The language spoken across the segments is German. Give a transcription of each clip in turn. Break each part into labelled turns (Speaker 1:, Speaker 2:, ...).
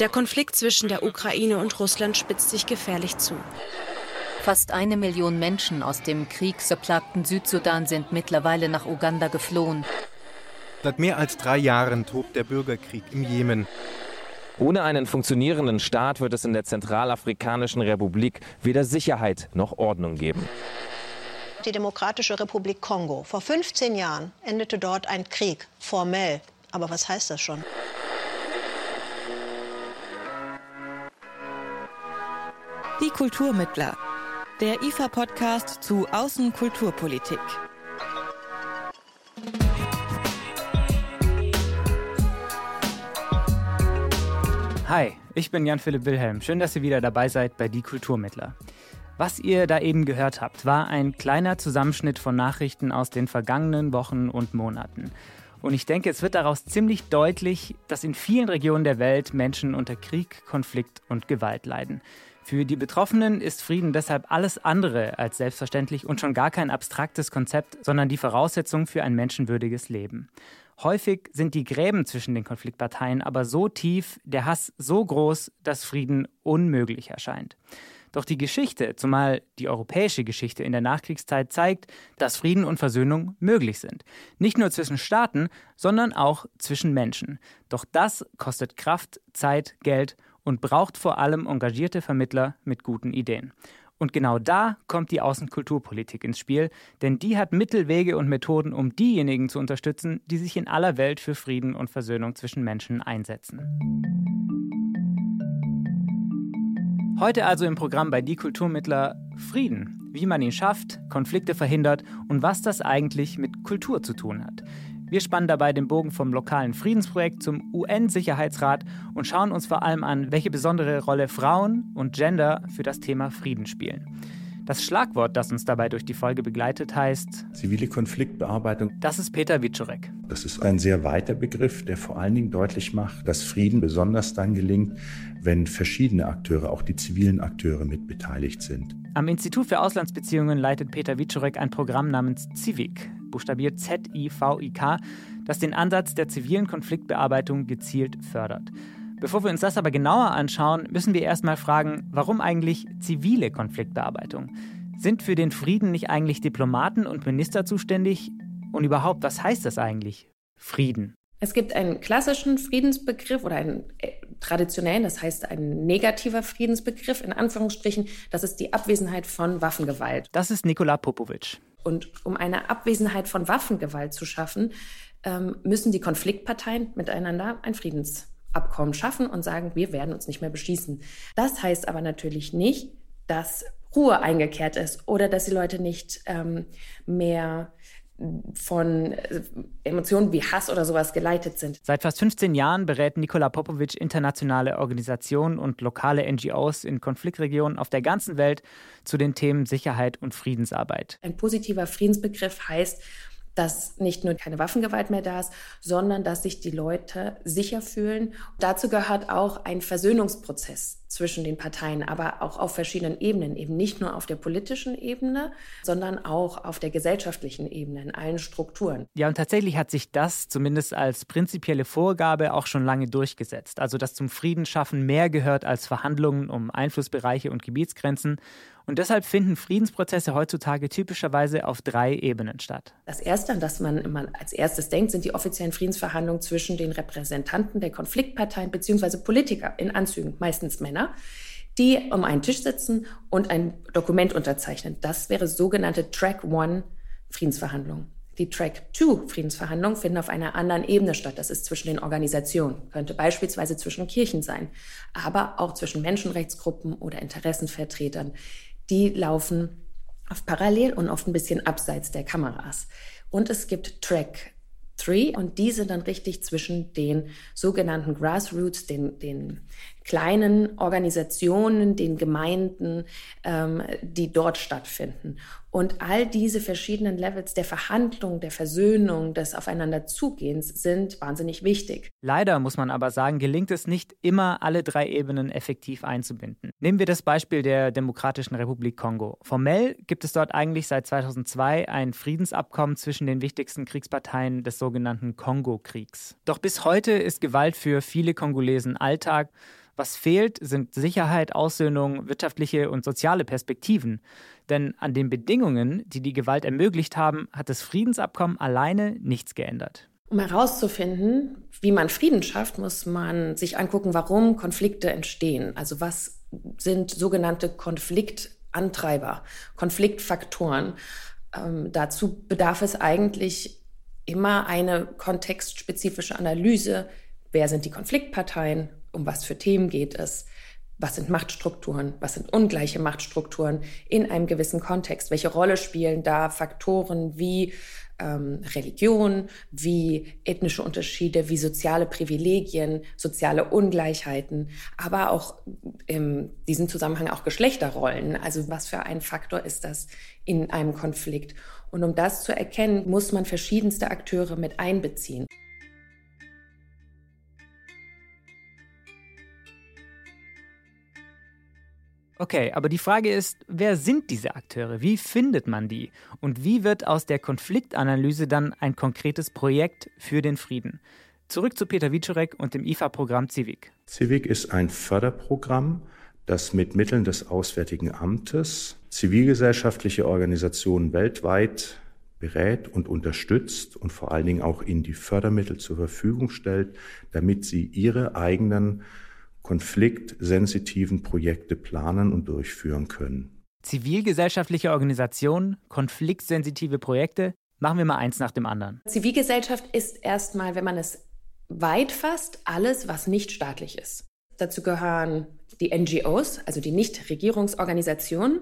Speaker 1: Der Konflikt zwischen der Ukraine und Russland spitzt sich gefährlich zu.
Speaker 2: Fast eine Million Menschen aus dem kriegsverplagten Südsudan sind mittlerweile nach Uganda geflohen.
Speaker 3: Seit mehr als drei Jahren tobt der Bürgerkrieg im Jemen.
Speaker 4: Ohne einen funktionierenden Staat wird es in der Zentralafrikanischen Republik weder Sicherheit noch Ordnung geben.
Speaker 5: Die Demokratische Republik Kongo. Vor 15 Jahren endete dort ein Krieg, formell. Aber was heißt das schon?
Speaker 6: Kulturmittler. Der IFA-Podcast zu Außenkulturpolitik.
Speaker 7: Hi, ich bin Jan-Philipp Wilhelm. Schön, dass ihr wieder dabei seid bei Die Kulturmittler. Was ihr da eben gehört habt, war ein kleiner Zusammenschnitt von Nachrichten aus den vergangenen Wochen und Monaten. Und ich denke, es wird daraus ziemlich deutlich, dass in vielen Regionen der Welt Menschen unter Krieg, Konflikt und Gewalt leiden. Für die Betroffenen ist Frieden deshalb alles andere als selbstverständlich und schon gar kein abstraktes Konzept, sondern die Voraussetzung für ein menschenwürdiges Leben. Häufig sind die Gräben zwischen den Konfliktparteien aber so tief, der Hass so groß, dass Frieden unmöglich erscheint. Doch die Geschichte, zumal die europäische Geschichte in der Nachkriegszeit, zeigt, dass Frieden und Versöhnung möglich sind. Nicht nur zwischen Staaten, sondern auch zwischen Menschen. Doch das kostet Kraft, Zeit, Geld und braucht vor allem engagierte Vermittler mit guten Ideen. Und genau da kommt die Außenkulturpolitik ins Spiel, denn die hat Mittel, Wege und Methoden, um diejenigen zu unterstützen, die sich in aller Welt für Frieden und Versöhnung zwischen Menschen einsetzen. Heute also im Programm bei Die Kulturmittler Frieden, wie man ihn schafft, Konflikte verhindert und was das eigentlich mit Kultur zu tun hat. Wir spannen dabei den Bogen vom lokalen Friedensprojekt zum UN-Sicherheitsrat und schauen uns vor allem an, welche besondere Rolle Frauen und Gender für das Thema Frieden spielen. Das Schlagwort, das uns dabei durch die Folge begleitet, heißt
Speaker 8: zivile Konfliktbearbeitung.
Speaker 7: Das ist Peter Wiczorek.
Speaker 8: Das ist ein sehr weiter Begriff, der vor allen Dingen deutlich macht, dass Frieden besonders dann gelingt, wenn verschiedene Akteure, auch die zivilen Akteure, mit beteiligt sind.
Speaker 7: Am Institut für Auslandsbeziehungen leitet Peter Wiczorek ein Programm namens CIVIC, buchstabiert Z-I-V-I-K, das den Ansatz der zivilen Konfliktbearbeitung gezielt fördert. Bevor wir uns das aber genauer anschauen, müssen wir erstmal fragen, warum eigentlich zivile Konfliktbearbeitung? Sind für den Frieden nicht eigentlich Diplomaten und Minister zuständig? Und überhaupt, was heißt das eigentlich? Frieden.
Speaker 9: Es gibt einen klassischen Friedensbegriff oder einen äh, traditionellen, das heißt ein negativer Friedensbegriff, in Anführungsstrichen, das ist die Abwesenheit von Waffengewalt.
Speaker 7: Das ist Nikola Popovic.
Speaker 9: Und um eine Abwesenheit von Waffengewalt zu schaffen, ähm, müssen die Konfliktparteien miteinander ein Friedensabkommen schaffen und sagen, wir werden uns nicht mehr beschießen. Das heißt aber natürlich nicht, dass Ruhe eingekehrt ist oder dass die Leute nicht ähm, mehr von äh, Emotionen wie Hass oder sowas geleitet sind.
Speaker 7: Seit fast 15 Jahren berät Nikola Popovic internationale Organisationen und lokale NGOs in Konfliktregionen auf der ganzen Welt zu den Themen Sicherheit und Friedensarbeit.
Speaker 9: Ein positiver Friedensbegriff heißt, dass nicht nur keine Waffengewalt mehr da ist, sondern dass sich die Leute sicher fühlen. Dazu gehört auch ein Versöhnungsprozess zwischen den Parteien, aber auch auf verschiedenen Ebenen, eben nicht nur auf der politischen Ebene, sondern auch auf der gesellschaftlichen Ebene, in allen Strukturen.
Speaker 7: Ja, und tatsächlich hat sich das zumindest als prinzipielle Vorgabe auch schon lange durchgesetzt. Also, dass zum Friedensschaffen mehr gehört als Verhandlungen um Einflussbereiche und Gebietsgrenzen und deshalb finden Friedensprozesse heutzutage typischerweise auf drei Ebenen statt.
Speaker 9: Das Erste, an das man immer als erstes denkt, sind die offiziellen Friedensverhandlungen zwischen den Repräsentanten der Konfliktparteien bzw. Politiker in Anzügen, meistens Männer, die um einen Tisch sitzen und ein Dokument unterzeichnen. Das wäre sogenannte Track One Friedensverhandlungen. Die Track 2 Friedensverhandlungen finden auf einer anderen Ebene statt. Das ist zwischen den Organisationen, könnte beispielsweise zwischen Kirchen sein, aber auch zwischen Menschenrechtsgruppen oder Interessenvertretern die laufen auf parallel und oft ein bisschen abseits der Kameras. Und es gibt Track 3 und die sind dann richtig zwischen den sogenannten Grassroots, den, den kleinen Organisationen, den Gemeinden, ähm, die dort stattfinden. Und all diese verschiedenen Levels der Verhandlung, der Versöhnung, des Aufeinanderzugehens sind wahnsinnig wichtig.
Speaker 7: Leider muss man aber sagen, gelingt es nicht immer, alle drei Ebenen effektiv einzubinden. Nehmen wir das Beispiel der Demokratischen Republik Kongo. Formell gibt es dort eigentlich seit 2002 ein Friedensabkommen zwischen den wichtigsten Kriegsparteien des sogenannten Kongo-Kriegs. Doch bis heute ist Gewalt für viele Kongolesen Alltag. Was fehlt, sind Sicherheit, Aussöhnung, wirtschaftliche und soziale Perspektiven. Denn an den Bedingungen, die die Gewalt ermöglicht haben, hat das Friedensabkommen alleine nichts geändert.
Speaker 9: Um herauszufinden, wie man Frieden schafft, muss man sich angucken, warum Konflikte entstehen. Also was sind sogenannte Konfliktantreiber, Konfliktfaktoren. Ähm, dazu bedarf es eigentlich immer eine kontextspezifische Analyse. Wer sind die Konfliktparteien? um was für Themen geht es, was sind Machtstrukturen, was sind ungleiche Machtstrukturen in einem gewissen Kontext, welche Rolle spielen da Faktoren wie ähm, Religion, wie ethnische Unterschiede, wie soziale Privilegien, soziale Ungleichheiten, aber auch in diesem Zusammenhang auch Geschlechterrollen. Also was für ein Faktor ist das in einem Konflikt? Und um das zu erkennen, muss man verschiedenste Akteure mit einbeziehen.
Speaker 7: Okay, aber die Frage ist, wer sind diese Akteure? Wie findet man die? Und wie wird aus der Konfliktanalyse dann ein konkretes Projekt für den Frieden? Zurück zu Peter Wiczorek und dem IFA-Programm Civic.
Speaker 8: Civic ist ein Förderprogramm, das mit Mitteln des Auswärtigen Amtes zivilgesellschaftliche Organisationen weltweit berät und unterstützt und vor allen Dingen auch ihnen die Fördermittel zur Verfügung stellt, damit sie ihre eigenen konfliktsensitiven Projekte planen und durchführen können.
Speaker 7: Zivilgesellschaftliche Organisationen, konfliktsensitive Projekte, machen wir mal eins nach dem anderen.
Speaker 9: Zivilgesellschaft ist erstmal, wenn man es weit fasst, alles, was nicht staatlich ist. Dazu gehören die NGOs, also die Nichtregierungsorganisationen.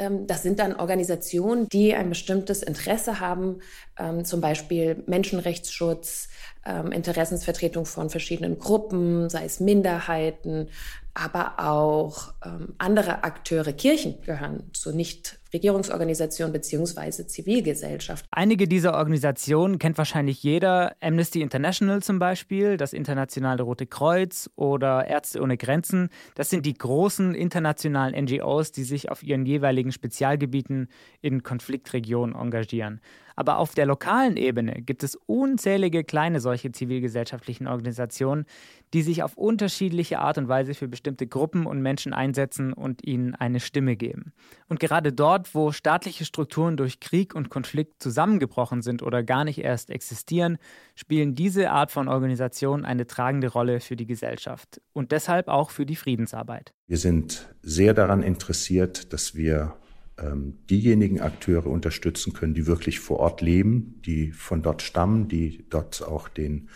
Speaker 9: Ähm, das sind dann Organisationen, die ein bestimmtes Interesse haben, ähm, zum Beispiel Menschenrechtsschutz, ähm, Interessensvertretung von verschiedenen Gruppen, sei es Minderheiten, aber auch ähm, andere Akteure, Kirchen gehören zur Nichtregierungsorganisation beziehungsweise Zivilgesellschaft.
Speaker 7: Einige dieser Organisationen kennt wahrscheinlich jeder. Amnesty International zum Beispiel, das Internationale Rote Kreuz oder Ärzte ohne Grenzen. Das sind die großen internationalen NGOs, die sich auf ihren jeweiligen Spezialgebieten in Konfliktregionen engagieren. Aber auf der lokalen Ebene gibt es unzählige kleine solche zivilgesellschaftlichen Organisationen, die sich auf unterschiedliche Art und Weise für bestimmte Gruppen und Menschen einsetzen und ihnen eine Stimme geben. Und gerade dort, wo staatliche Strukturen durch Krieg und Konflikt zusammengebrochen sind oder gar nicht erst existieren, spielen diese Art von Organisationen eine tragende Rolle für die Gesellschaft und deshalb auch für die Friedensarbeit.
Speaker 8: Wir sind sehr daran interessiert, dass wir ähm, diejenigen Akteure unterstützen können, die wirklich vor Ort leben, die von dort stammen, die dort auch den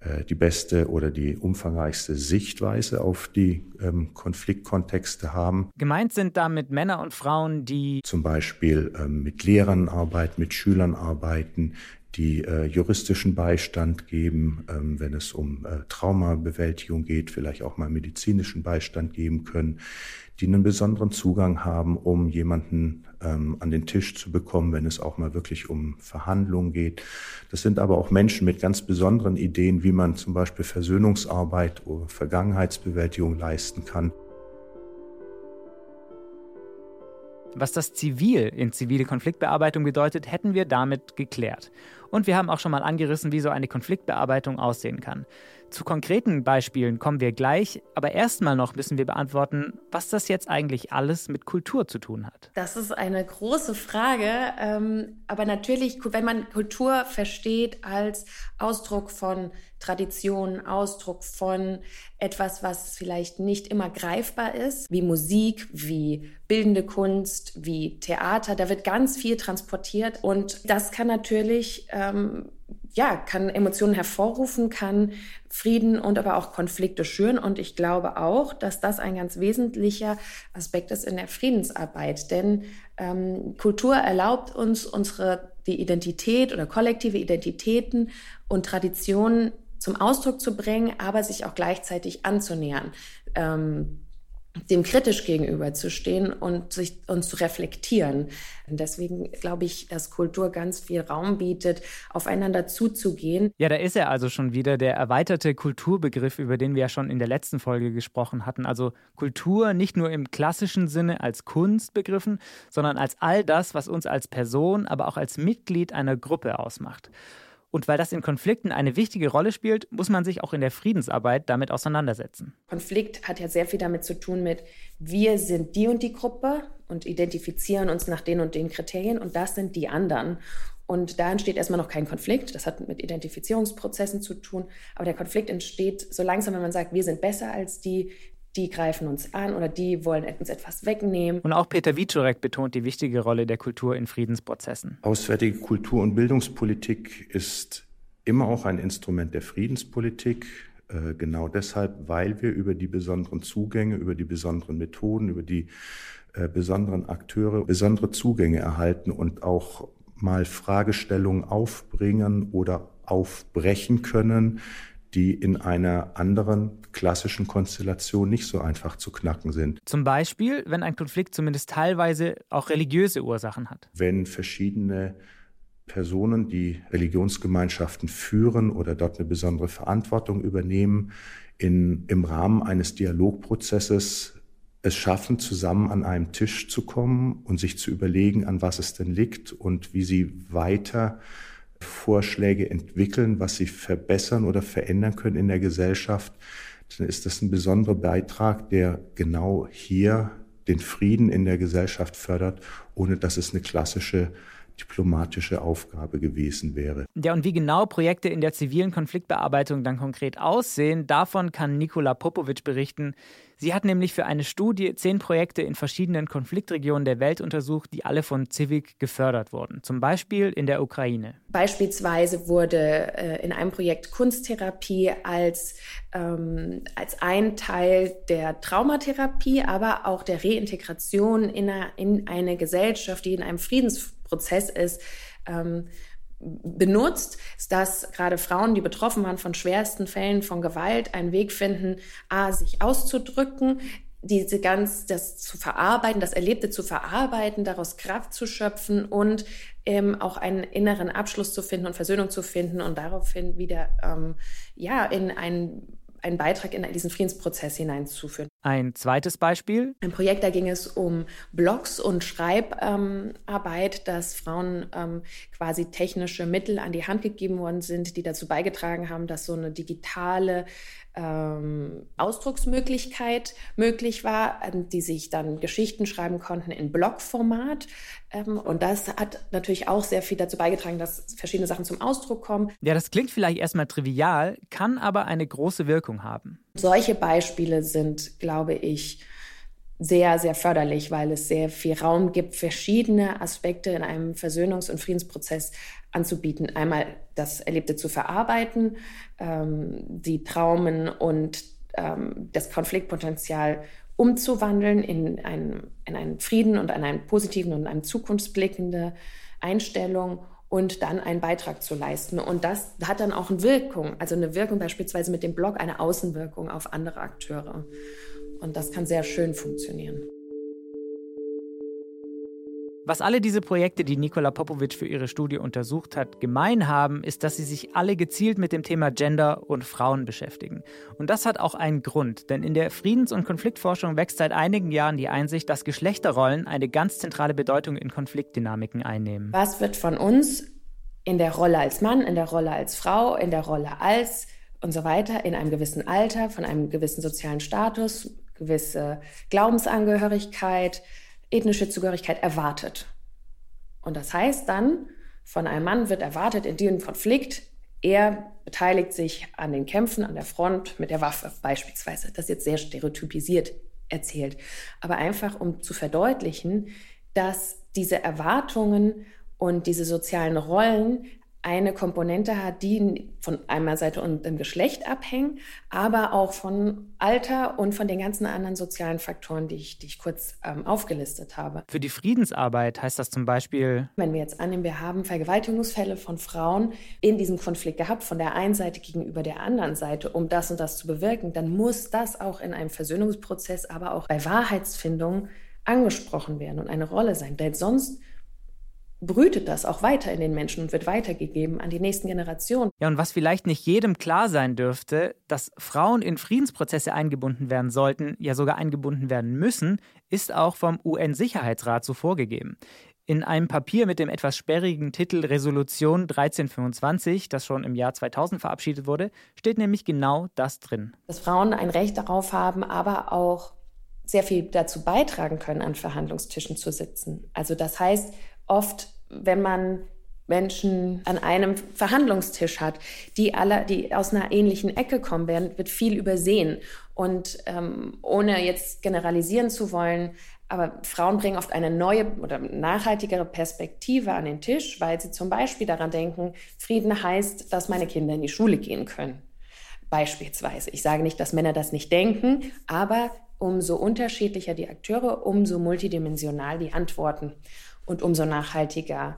Speaker 8: äh, die beste oder die umfangreichste Sichtweise auf die ähm, Konfliktkontexte haben.
Speaker 7: Gemeint sind damit Männer und Frauen, die
Speaker 8: zum Beispiel ähm, mit Lehrern arbeiten, mit Schülern arbeiten, die äh, juristischen Beistand geben, ähm, wenn es um äh, Traumabewältigung geht, vielleicht auch mal medizinischen Beistand geben können, die einen besonderen Zugang haben, um jemanden ähm, an den Tisch zu bekommen, wenn es auch mal wirklich um Verhandlungen geht. Das sind aber auch Menschen mit ganz besonderen Ideen, wie man zum Beispiel Versöhnungsarbeit oder Vergangenheitsbewältigung leisten kann.
Speaker 7: Was das Zivil in zivile Konfliktbearbeitung bedeutet, hätten wir damit geklärt. Und wir haben auch schon mal angerissen, wie so eine Konfliktbearbeitung aussehen kann. Zu konkreten Beispielen kommen wir gleich, aber erstmal noch müssen wir beantworten, was das jetzt eigentlich alles mit Kultur zu tun hat.
Speaker 9: Das ist eine große Frage, ähm, aber natürlich, wenn man Kultur versteht als Ausdruck von Tradition, Ausdruck von etwas, was vielleicht nicht immer greifbar ist, wie Musik, wie bildende Kunst, wie Theater, da wird ganz viel transportiert und das kann natürlich ähm, ja, kann Emotionen hervorrufen, kann Frieden und aber auch Konflikte schüren. Und ich glaube auch, dass das ein ganz wesentlicher Aspekt ist in der Friedensarbeit. Denn ähm, Kultur erlaubt uns, unsere die Identität oder kollektive Identitäten und Traditionen zum Ausdruck zu bringen, aber sich auch gleichzeitig anzunähern. Ähm, dem kritisch gegenüberzustehen und sich und zu reflektieren. Und deswegen glaube ich, dass Kultur ganz viel Raum bietet, aufeinander zuzugehen.
Speaker 7: Ja, da ist er also schon wieder der erweiterte Kulturbegriff, über den wir ja schon in der letzten Folge gesprochen hatten. Also Kultur nicht nur im klassischen Sinne als Kunst begriffen, sondern als all das, was uns als Person, aber auch als Mitglied einer Gruppe ausmacht. Und weil das in Konflikten eine wichtige Rolle spielt, muss man sich auch in der Friedensarbeit damit auseinandersetzen.
Speaker 9: Konflikt hat ja sehr viel damit zu tun mit, wir sind die und die Gruppe und identifizieren uns nach den und den Kriterien und das sind die anderen. Und da entsteht erstmal noch kein Konflikt. Das hat mit Identifizierungsprozessen zu tun. Aber der Konflikt entsteht so langsam, wenn man sagt, wir sind besser als die, die greifen uns an oder die wollen uns etwas wegnehmen.
Speaker 7: Und auch Peter Wiczorek betont die wichtige Rolle der Kultur in Friedensprozessen.
Speaker 8: Auswärtige Kultur- und Bildungspolitik ist immer auch ein Instrument der Friedenspolitik. Äh, genau deshalb, weil wir über die besonderen Zugänge, über die besonderen Methoden, über die äh, besonderen Akteure besondere Zugänge erhalten und auch mal Fragestellungen aufbringen oder aufbrechen können, die in einer anderen klassischen Konstellation nicht so einfach zu knacken sind.
Speaker 7: Zum Beispiel, wenn ein Konflikt zumindest teilweise auch religiöse Ursachen hat.
Speaker 8: Wenn verschiedene Personen, die Religionsgemeinschaften führen oder dort eine besondere Verantwortung übernehmen, in, im Rahmen eines Dialogprozesses es schaffen, zusammen an einem Tisch zu kommen und sich zu überlegen, an was es denn liegt und wie sie weiter Vorschläge entwickeln, was sie verbessern oder verändern können in der Gesellschaft, dann ist das ein besonderer Beitrag, der genau hier den Frieden in der Gesellschaft fördert, ohne dass es eine klassische diplomatische Aufgabe gewesen wäre.
Speaker 7: Ja, und wie genau Projekte in der zivilen Konfliktbearbeitung dann konkret aussehen, davon kann Nikola Popovic berichten. Sie hat nämlich für eine Studie zehn Projekte in verschiedenen Konfliktregionen der Welt untersucht, die alle von Civic gefördert wurden. Zum Beispiel in der Ukraine.
Speaker 9: Beispielsweise wurde äh, in einem Projekt Kunsttherapie als, ähm, als ein Teil der Traumatherapie, aber auch der Reintegration in eine, in eine Gesellschaft, die in einem Friedensprozess ist, ähm, benutzt, dass gerade Frauen, die betroffen waren von schwersten Fällen von Gewalt, einen Weg finden, a, sich auszudrücken, diese ganz, das zu verarbeiten, das Erlebte zu verarbeiten, daraus Kraft zu schöpfen und ähm, auch einen inneren Abschluss zu finden und Versöhnung zu finden und daraufhin wieder ähm, ja in ein einen Beitrag in diesen Friedensprozess hineinzuführen.
Speaker 7: Ein zweites Beispiel?
Speaker 9: Ein Projekt, da ging es um Blogs und Schreibarbeit, ähm, dass Frauen ähm, quasi technische Mittel an die Hand gegeben worden sind, die dazu beigetragen haben, dass so eine digitale ähm, Ausdrucksmöglichkeit möglich war, die sich dann Geschichten schreiben konnten in Blogformat. Ähm, und das hat natürlich auch sehr viel dazu beigetragen, dass verschiedene Sachen zum Ausdruck kommen.
Speaker 7: Ja, das klingt vielleicht erstmal trivial, kann aber eine große Wirkung haben.
Speaker 9: Solche Beispiele sind, glaube ich, sehr, sehr förderlich, weil es sehr viel Raum gibt, verschiedene Aspekte in einem Versöhnungs- und Friedensprozess anzubieten. Einmal das Erlebte zu verarbeiten, ähm, die Traumen und ähm, das Konfliktpotenzial umzuwandeln in einen, in einen Frieden und in einen positiven und eine zukunftsblickende Einstellung und dann einen Beitrag zu leisten. Und das hat dann auch eine Wirkung, also eine Wirkung beispielsweise mit dem Blog, eine Außenwirkung auf andere Akteure. Und das kann sehr schön funktionieren.
Speaker 7: Was alle diese Projekte, die Nikola Popovic für ihre Studie untersucht hat, gemein haben, ist, dass sie sich alle gezielt mit dem Thema Gender und Frauen beschäftigen. Und das hat auch einen Grund, denn in der Friedens- und Konfliktforschung wächst seit einigen Jahren die Einsicht, dass Geschlechterrollen eine ganz zentrale Bedeutung in Konfliktdynamiken einnehmen.
Speaker 9: Was wird von uns in der Rolle als Mann, in der Rolle als Frau, in der Rolle als und so weiter, in einem gewissen Alter, von einem gewissen sozialen Status, gewisse Glaubensangehörigkeit, ethnische Zugehörigkeit erwartet. Und das heißt dann, von einem Mann wird erwartet in diesem Konflikt, er beteiligt sich an den Kämpfen an der Front mit der Waffe beispielsweise. Das ist jetzt sehr stereotypisiert erzählt. Aber einfach, um zu verdeutlichen, dass diese Erwartungen und diese sozialen Rollen eine Komponente hat, die von einmal Seite und dem Geschlecht abhängen, aber auch von Alter und von den ganzen anderen sozialen Faktoren, die ich, die ich kurz ähm, aufgelistet habe.
Speaker 7: Für die Friedensarbeit heißt das zum Beispiel,
Speaker 9: wenn wir jetzt annehmen, wir haben Vergewaltigungsfälle von Frauen in diesem Konflikt gehabt, von der einen Seite gegenüber der anderen Seite, um das und das zu bewirken, dann muss das auch in einem Versöhnungsprozess, aber auch bei Wahrheitsfindung angesprochen werden und eine Rolle sein. Denn sonst brütet das auch weiter in den Menschen und wird weitergegeben an die nächsten Generationen.
Speaker 7: Ja, und was vielleicht nicht jedem klar sein dürfte, dass Frauen in Friedensprozesse eingebunden werden sollten, ja sogar eingebunden werden müssen, ist auch vom UN-Sicherheitsrat so vorgegeben. In einem Papier mit dem etwas sperrigen Titel Resolution 1325, das schon im Jahr 2000 verabschiedet wurde, steht nämlich genau das drin.
Speaker 9: Dass Frauen ein Recht darauf haben, aber auch sehr viel dazu beitragen können, an Verhandlungstischen zu sitzen. Also das heißt, oft, wenn man Menschen an einem Verhandlungstisch hat, die alle, die aus einer ähnlichen Ecke kommen werden, wird viel übersehen. Und ähm, ohne jetzt generalisieren zu wollen, aber Frauen bringen oft eine neue oder nachhaltigere Perspektive an den Tisch, weil sie zum Beispiel daran denken, Frieden heißt, dass meine Kinder in die Schule gehen können. Beispielsweise. Ich sage nicht, dass Männer das nicht denken, aber umso unterschiedlicher die Akteure, umso multidimensional die Antworten und umso nachhaltiger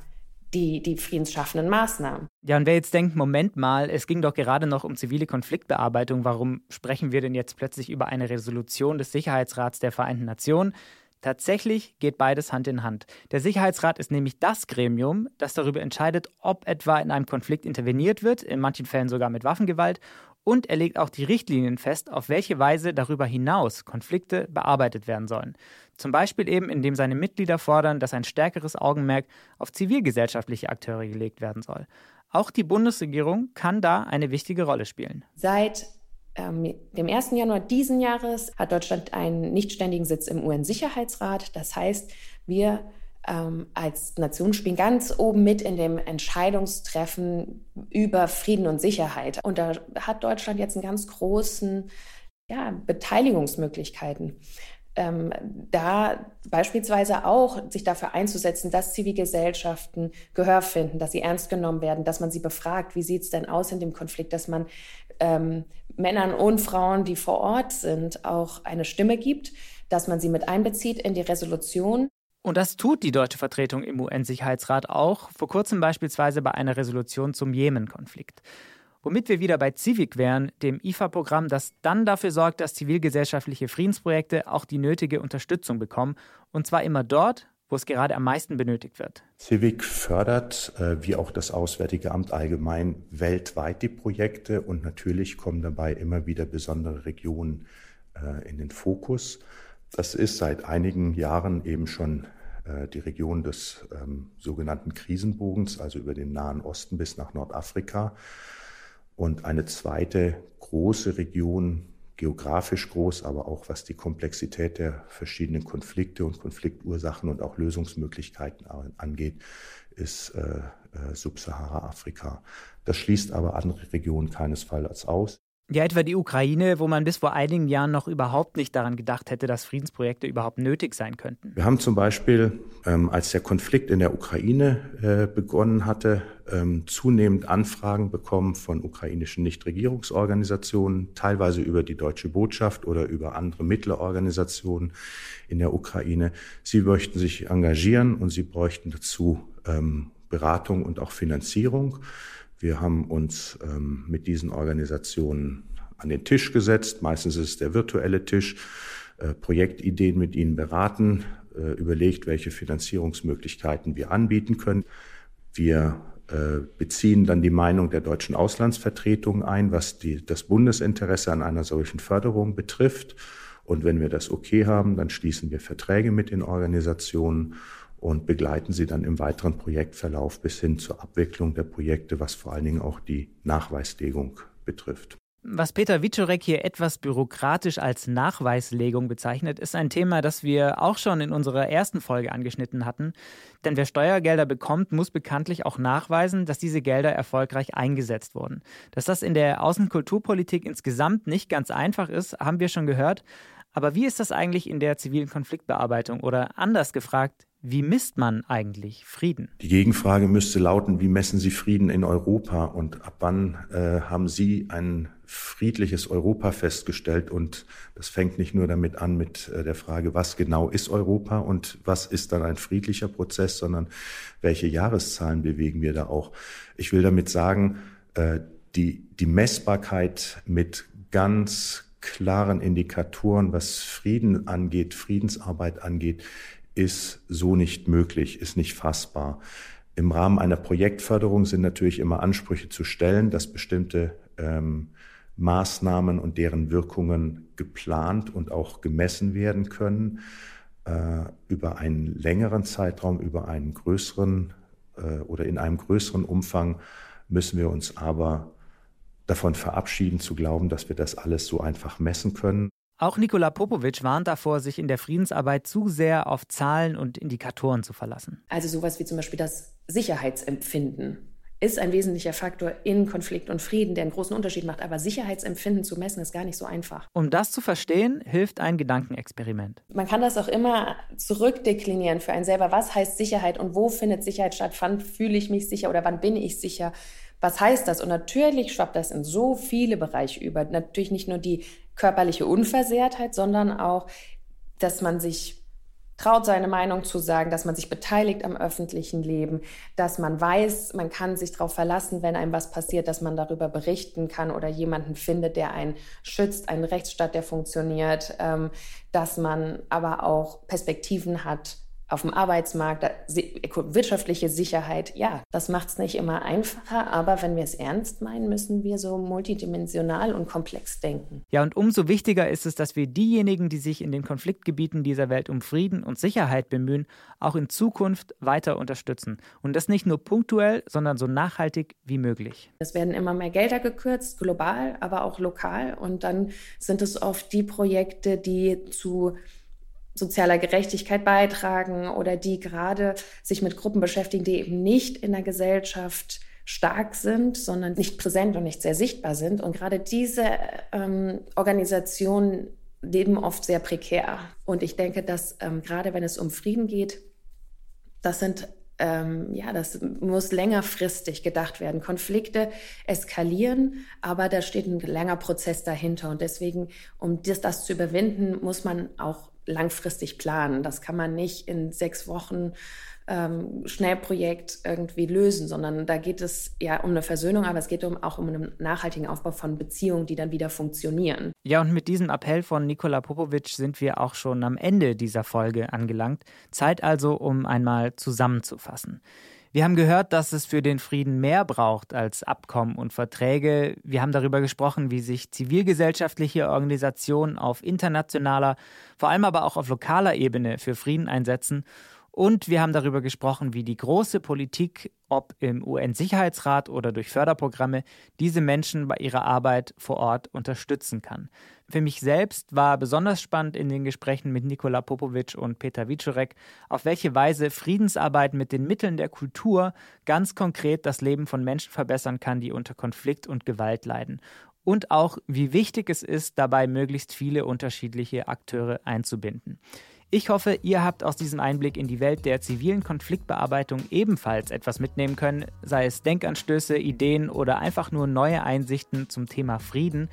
Speaker 9: die, die friedensschaffenden Maßnahmen.
Speaker 7: Ja, und wer jetzt denkt, Moment mal, es ging doch gerade noch um zivile Konfliktbearbeitung, warum sprechen wir denn jetzt plötzlich über eine Resolution des Sicherheitsrats der Vereinten Nationen? Tatsächlich geht beides Hand in Hand. Der Sicherheitsrat ist nämlich das Gremium, das darüber entscheidet, ob etwa in einem Konflikt interveniert wird, in manchen Fällen sogar mit Waffengewalt, und er legt auch die Richtlinien fest, auf welche Weise darüber hinaus Konflikte bearbeitet werden sollen. Zum Beispiel eben, indem seine Mitglieder fordern, dass ein stärkeres Augenmerk auf zivilgesellschaftliche Akteure gelegt werden soll. Auch die Bundesregierung kann da eine wichtige Rolle spielen.
Speaker 9: Seit ähm, dem 1. Januar diesen Jahres hat Deutschland einen nichtständigen Sitz im UN-Sicherheitsrat. Das heißt, wir ähm, als Nation spielen ganz oben mit in dem Entscheidungstreffen über Frieden und Sicherheit. Und da hat Deutschland jetzt einen ganz großen ja, Beteiligungsmöglichkeiten. Ähm, da beispielsweise auch sich dafür einzusetzen, dass Zivilgesellschaften Gehör finden, dass sie ernst genommen werden, dass man sie befragt, wie sieht es denn aus in dem Konflikt, dass man ähm, Männern und Frauen, die vor Ort sind, auch eine Stimme gibt, dass man sie mit einbezieht in die Resolution.
Speaker 7: Und das tut die deutsche Vertretung im UN-Sicherheitsrat auch, vor kurzem beispielsweise bei einer Resolution zum Jemen-Konflikt. Womit wir wieder bei Civic wären, dem IFA-Programm, das dann dafür sorgt, dass zivilgesellschaftliche Friedensprojekte auch die nötige Unterstützung bekommen. Und zwar immer dort, wo es gerade am meisten benötigt wird.
Speaker 8: Civic fördert, äh, wie auch das Auswärtige Amt allgemein, weltweit die Projekte und natürlich kommen dabei immer wieder besondere Regionen äh, in den Fokus. Das ist seit einigen Jahren eben schon äh, die Region des ähm, sogenannten Krisenbogens, also über den Nahen Osten bis nach Nordafrika. Und eine zweite große Region, geografisch groß, aber auch was die Komplexität der verschiedenen Konflikte und Konfliktursachen und auch Lösungsmöglichkeiten angeht, ist äh, äh, Subsahara-Afrika. Das schließt aber andere Regionen keinesfalls aus.
Speaker 7: Ja, etwa die Ukraine, wo man bis vor einigen Jahren noch überhaupt nicht daran gedacht hätte, dass Friedensprojekte überhaupt nötig sein könnten.
Speaker 8: Wir haben zum Beispiel, ähm, als der Konflikt in der Ukraine äh, begonnen hatte, ähm, zunehmend Anfragen bekommen von ukrainischen Nichtregierungsorganisationen, teilweise über die Deutsche Botschaft oder über andere Mittlerorganisationen in der Ukraine. Sie möchten sich engagieren und sie bräuchten dazu ähm, Beratung und auch Finanzierung. Wir haben uns ähm, mit diesen Organisationen an den Tisch gesetzt. Meistens ist es der virtuelle Tisch. Äh, Projektideen mit ihnen beraten, äh, überlegt, welche Finanzierungsmöglichkeiten wir anbieten können. Wir äh, beziehen dann die Meinung der deutschen Auslandsvertretung ein, was die, das Bundesinteresse an einer solchen Förderung betrifft. Und wenn wir das okay haben, dann schließen wir Verträge mit den Organisationen und begleiten sie dann im weiteren Projektverlauf bis hin zur Abwicklung der Projekte, was vor allen Dingen auch die Nachweislegung betrifft.
Speaker 7: Was Peter Wiczorek hier etwas bürokratisch als Nachweislegung bezeichnet, ist ein Thema, das wir auch schon in unserer ersten Folge angeschnitten hatten. Denn wer Steuergelder bekommt, muss bekanntlich auch nachweisen, dass diese Gelder erfolgreich eingesetzt wurden. Dass das in der Außenkulturpolitik insgesamt nicht ganz einfach ist, haben wir schon gehört. Aber wie ist das eigentlich in der zivilen Konfliktbearbeitung? Oder anders gefragt, wie misst man eigentlich Frieden?
Speaker 8: Die Gegenfrage müsste lauten, wie messen Sie Frieden in Europa und ab wann äh, haben Sie ein friedliches Europa festgestellt? Und das fängt nicht nur damit an mit äh, der Frage, was genau ist Europa und was ist dann ein friedlicher Prozess, sondern welche Jahreszahlen bewegen wir da auch? Ich will damit sagen, äh, die, die Messbarkeit mit ganz klaren Indikatoren, was Frieden angeht, Friedensarbeit angeht, ist so nicht möglich, ist nicht fassbar. Im Rahmen einer Projektförderung sind natürlich immer Ansprüche zu stellen, dass bestimmte ähm, Maßnahmen und deren Wirkungen geplant und auch gemessen werden können. Äh, über einen längeren Zeitraum, über einen größeren äh, oder in einem größeren Umfang müssen wir uns aber davon verabschieden zu glauben, dass wir das alles so einfach messen können.
Speaker 7: Auch Nikola Popovic warnt davor, sich in der Friedensarbeit zu sehr auf Zahlen und Indikatoren zu verlassen.
Speaker 9: Also sowas wie zum Beispiel das Sicherheitsempfinden ist ein wesentlicher Faktor in Konflikt und Frieden, der einen großen Unterschied macht. Aber Sicherheitsempfinden zu messen, ist gar nicht so einfach.
Speaker 7: Um das zu verstehen, hilft ein Gedankenexperiment.
Speaker 9: Man kann das auch immer zurückdeklinieren für einen selber. Was heißt Sicherheit und wo findet Sicherheit statt? Wann fühle ich mich sicher oder wann bin ich sicher? Was heißt das? Und natürlich schwappt das in so viele Bereiche über. Natürlich nicht nur die körperliche Unversehrtheit, sondern auch, dass man sich traut, seine Meinung zu sagen, dass man sich beteiligt am öffentlichen Leben, dass man weiß, man kann sich darauf verlassen, wenn einem was passiert, dass man darüber berichten kann oder jemanden findet, der einen schützt, einen Rechtsstaat, der funktioniert, ähm, dass man aber auch Perspektiven hat, auf dem Arbeitsmarkt, wirtschaftliche Sicherheit, ja, das macht es nicht immer einfacher, aber wenn wir es ernst meinen, müssen wir so multidimensional und komplex denken.
Speaker 7: Ja, und umso wichtiger ist es, dass wir diejenigen, die sich in den Konfliktgebieten dieser Welt um Frieden und Sicherheit bemühen, auch in Zukunft weiter unterstützen. Und das nicht nur punktuell, sondern so nachhaltig wie möglich.
Speaker 9: Es werden immer mehr Gelder gekürzt, global, aber auch lokal. Und dann sind es oft die Projekte, die zu sozialer Gerechtigkeit beitragen oder die gerade sich mit Gruppen beschäftigen, die eben nicht in der Gesellschaft stark sind, sondern nicht präsent und nicht sehr sichtbar sind. Und gerade diese ähm, Organisationen leben oft sehr prekär. Und ich denke, dass ähm, gerade wenn es um Frieden geht, das sind ähm, ja, das muss längerfristig gedacht werden. Konflikte eskalieren, aber da steht ein langer Prozess dahinter. Und deswegen, um das, das zu überwinden, muss man auch langfristig planen. Das kann man nicht in sechs Wochen ähm, Schnellprojekt irgendwie lösen, sondern da geht es ja um eine Versöhnung, aber es geht um, auch um einen nachhaltigen Aufbau von Beziehungen, die dann wieder funktionieren.
Speaker 7: Ja, und mit diesem Appell von Nikola Popovic sind wir auch schon am Ende dieser Folge angelangt. Zeit also, um einmal zusammenzufassen. Wir haben gehört, dass es für den Frieden mehr braucht als Abkommen und Verträge. Wir haben darüber gesprochen, wie sich zivilgesellschaftliche Organisationen auf internationaler, vor allem aber auch auf lokaler Ebene für Frieden einsetzen. Und wir haben darüber gesprochen, wie die große Politik, ob im UN-Sicherheitsrat oder durch Förderprogramme, diese Menschen bei ihrer Arbeit vor Ort unterstützen kann. Für mich selbst war besonders spannend in den Gesprächen mit Nikola Popovic und Peter Wiczorek, auf welche Weise Friedensarbeit mit den Mitteln der Kultur ganz konkret das Leben von Menschen verbessern kann, die unter Konflikt und Gewalt leiden. Und auch, wie wichtig es ist, dabei möglichst viele unterschiedliche Akteure einzubinden. Ich hoffe, ihr habt aus diesem Einblick in die Welt der zivilen Konfliktbearbeitung ebenfalls etwas mitnehmen können, sei es Denkanstöße, Ideen oder einfach nur neue Einsichten zum Thema Frieden.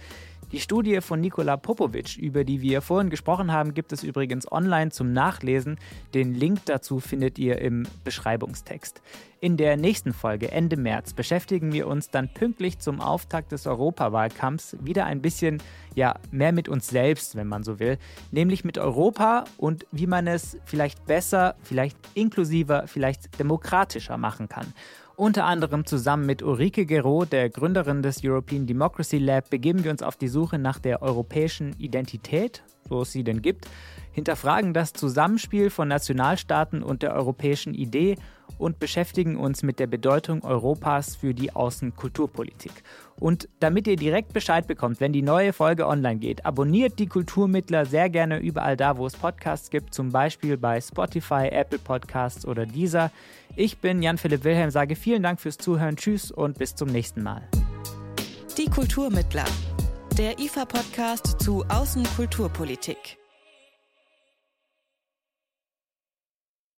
Speaker 7: Die Studie von Nikola Popovic, über die wir vorhin gesprochen haben, gibt es übrigens online zum Nachlesen. Den Link dazu findet ihr im Beschreibungstext. In der nächsten Folge Ende März beschäftigen wir uns dann pünktlich zum Auftakt des Europawahlkampfs wieder ein bisschen ja, mehr mit uns selbst, wenn man so will, nämlich mit Europa und wie man es vielleicht besser, vielleicht inklusiver, vielleicht demokratischer machen kann. Unter anderem zusammen mit Ulrike Gero, der Gründerin des European Democracy Lab, begeben wir uns auf die Suche nach der europäischen Identität, so es sie denn gibt, hinterfragen das Zusammenspiel von Nationalstaaten und der europäischen Idee und beschäftigen uns mit der Bedeutung Europas für die Außenkulturpolitik. Und damit ihr direkt Bescheid bekommt, wenn die neue Folge online geht, abonniert die Kulturmittler sehr gerne überall da, wo es Podcasts gibt, zum Beispiel bei Spotify, Apple Podcasts oder dieser. Ich bin Jan-Philipp Wilhelm, sage vielen Dank fürs Zuhören, tschüss und bis zum nächsten Mal.
Speaker 6: Die Kulturmittler, der IFA-Podcast zu Außenkulturpolitik.